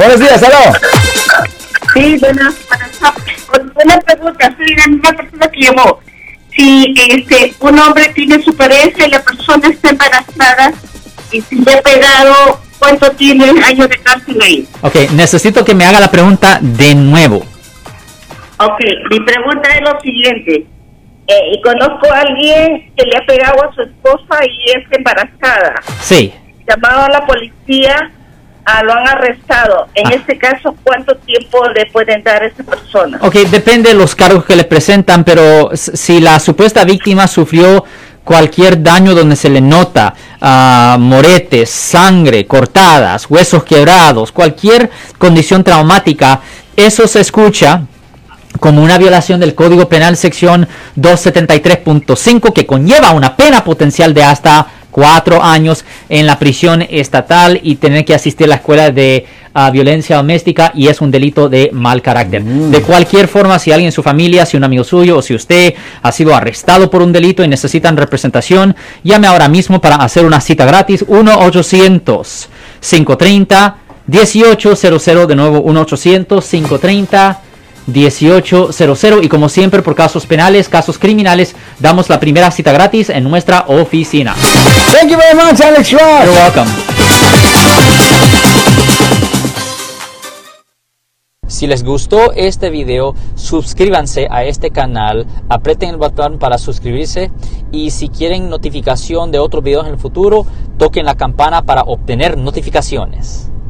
Buenos días, aló. Sí, buenas, buenas. Una pregunta, soy la misma persona que llamó. Si este, un hombre tiene su pareja y la persona está embarazada y si le ha pegado, ¿cuánto tiene años de cárcel ahí? Ok, necesito que me haga la pregunta de nuevo. Ok, mi pregunta es lo siguiente. Eh, y conozco a alguien que le ha pegado a su esposa y es embarazada. Sí. Llamado a la policía, ah, lo han arrestado. En Ah. este caso, ¿cuánto tiempo le pueden dar a esa persona? Ok, depende de los cargos que le presentan, pero si la supuesta víctima sufrió cualquier daño donde se le nota ah, moretes, sangre, cortadas, huesos quebrados, cualquier condición traumática, eso se escucha como una violación del Código Penal sección 273.5 que conlleva una pena potencial de hasta cuatro años en la prisión estatal y tener que asistir a la escuela de ah, violencia doméstica y es un delito de mal carácter. De cualquier forma, si alguien en su familia, si un amigo suyo o si usted ha sido arrestado por un delito y necesitan representación, llame ahora mismo para hacer una cita gratis 1-800-530. 1800 de nuevo 1-800-530 1800 y como siempre por casos penales, casos criminales, damos la primera cita gratis en nuestra oficina. Thank you very much, Alex. You're welcome. Si les gustó este video, suscríbanse a este canal, aprieten el botón para suscribirse y si quieren notificación de otros videos en el futuro, toquen la campana para obtener notificaciones.